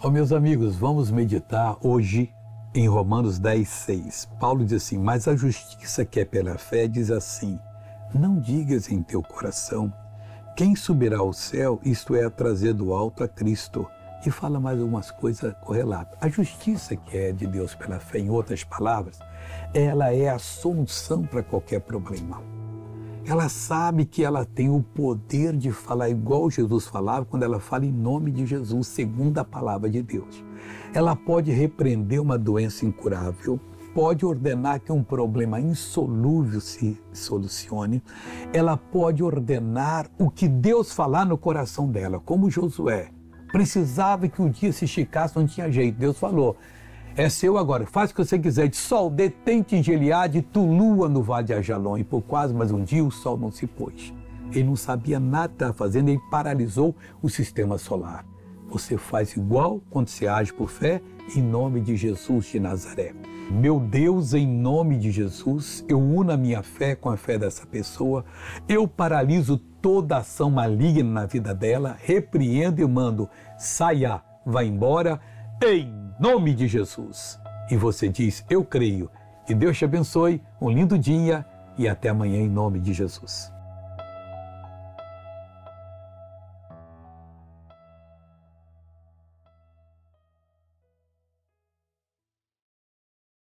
Oh, meus amigos, vamos meditar hoje em Romanos 10, 6. Paulo diz assim: Mas a justiça que é pela fé diz assim: Não digas em teu coração, quem subirá ao céu, isto é, a trazer do alto a Cristo. E fala mais algumas coisas correlatas. A justiça que é de Deus pela fé, em outras palavras, ela é a solução para qualquer problema ela sabe que ela tem o poder de falar igual Jesus falava quando ela fala em nome de Jesus, segundo a palavra de Deus. Ela pode repreender uma doença incurável, pode ordenar que um problema insolúvel se solucione, ela pode ordenar o que Deus falar no coração dela, como Josué. Precisava que o dia se esticasse, não tinha jeito. Deus falou: é seu agora, faz o que você quiser. De sol, detente em Gileade, tu lua no vale de Ajalon. E por quase mais um dia o sol não se pôs. Ele não sabia nada fazendo, ele paralisou o sistema solar. Você faz igual quando você age por fé, em nome de Jesus de Nazaré. Meu Deus, em nome de Jesus, eu uno a minha fé com a fé dessa pessoa, eu paraliso toda ação maligna na vida dela, repreendo e mando, saia, vá embora, em nome de Jesus. E você diz: Eu creio. Que Deus te abençoe, um lindo dia e até amanhã em nome de Jesus.